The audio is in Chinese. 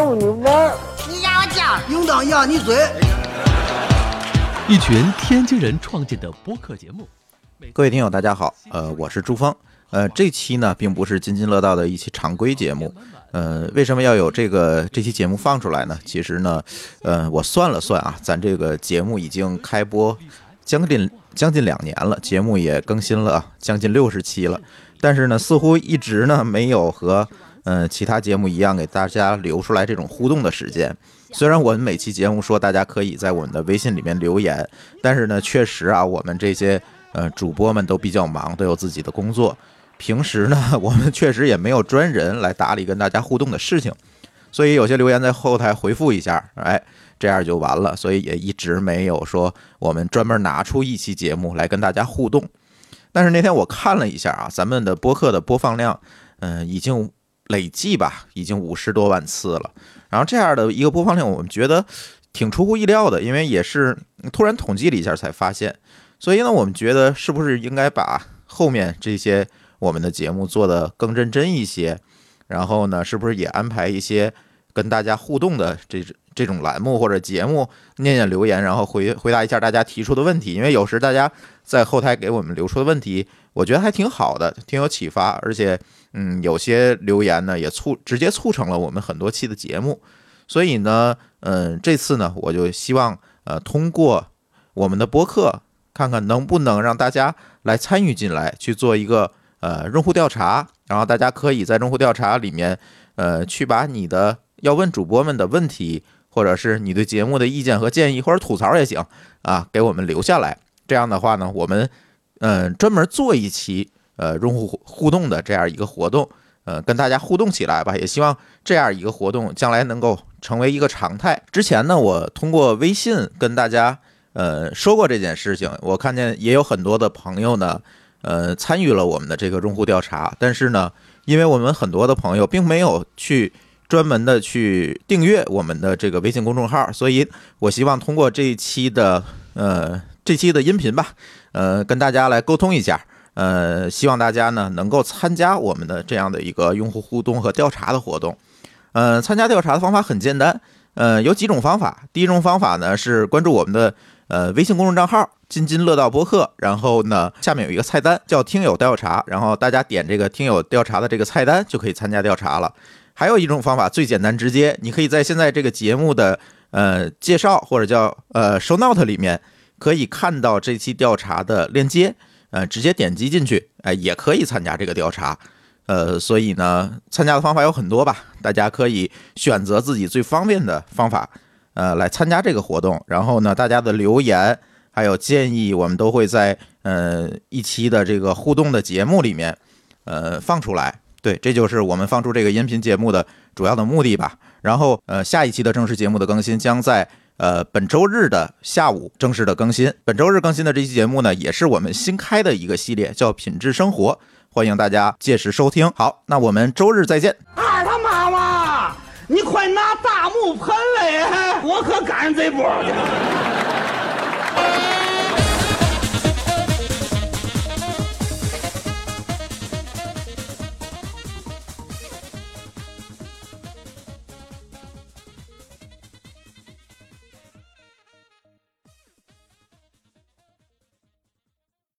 逗你玩。你压我脚，应当压你嘴。一群天津人创建的播客节目。各位听友，大家好，呃，我是朱峰。呃，这期呢并不是津津乐道的一期常规节目。呃，为什么要有这个这期节目放出来呢？其实呢，呃，我算了算啊，咱这个节目已经开播将近将近两年了，节目也更新了将近六十期了，但是呢，似乎一直呢没有和呃其他节目一样给大家留出来这种互动的时间。虽然我们每期节目说大家可以在我们的微信里面留言，但是呢，确实啊，我们这些呃主播们都比较忙，都有自己的工作。平时呢，我们确实也没有专人来打理跟大家互动的事情，所以有些留言在后台回复一下，哎，这样就完了。所以也一直没有说我们专门拿出一期节目来跟大家互动。但是那天我看了一下啊，咱们的播客的播放量，嗯，已经累计吧，已经五十多万次了。然后这样的一个播放量，我们觉得挺出乎意料的，因为也是突然统计了一下才发现。所以呢，我们觉得是不是应该把后面这些。我们的节目做得更认真一些，然后呢，是不是也安排一些跟大家互动的这这种栏目或者节目，念念留言，然后回回答一下大家提出的问题？因为有时大家在后台给我们留出的问题，我觉得还挺好的，挺有启发，而且，嗯，有些留言呢也促直接促成了我们很多期的节目。所以呢，嗯，这次呢，我就希望呃通过我们的播客，看看能不能让大家来参与进来去做一个。呃，用户调查，然后大家可以在用户调查里面，呃，去把你的要问主播们的问题，或者是你对节目的意见和建议，或者吐槽也行啊，给我们留下来。这样的话呢，我们嗯专门做一期呃用户互动的这样一个活动，呃，跟大家互动起来吧。也希望这样一个活动将来能够成为一个常态。之前呢，我通过微信跟大家呃说过这件事情，我看见也有很多的朋友呢。呃，参与了我们的这个用户调查，但是呢，因为我们很多的朋友并没有去专门的去订阅我们的这个微信公众号，所以我希望通过这一期的呃这期的音频吧，呃，跟大家来沟通一下，呃，希望大家呢能够参加我们的这样的一个用户互动和调查的活动。呃，参加调查的方法很简单，呃，有几种方法。第一种方法呢是关注我们的。呃，微信公众账号“津津乐道播客”，然后呢，下面有一个菜单叫“听友调查”，然后大家点这个“听友调查”的这个菜单就可以参加调查了。还有一种方法最简单直接，你可以在现在这个节目的呃介绍或者叫呃 show note 里面可以看到这期调查的链接，呃，直接点击进去，哎，也可以参加这个调查。呃，所以呢，参加的方法有很多吧，大家可以选择自己最方便的方法。呃，来参加这个活动，然后呢，大家的留言还有建议，我们都会在呃一期的这个互动的节目里面，呃放出来。对，这就是我们放出这个音频节目的主要的目的吧。然后，呃，下一期的正式节目的更新将在呃本周日的下午正式的更新。本周日更新的这期节目呢，也是我们新开的一个系列，叫品质生活，欢迎大家届时收听。好，那我们周日再见。二他妈妈！你快拿大木盆来，我可赶上这波去。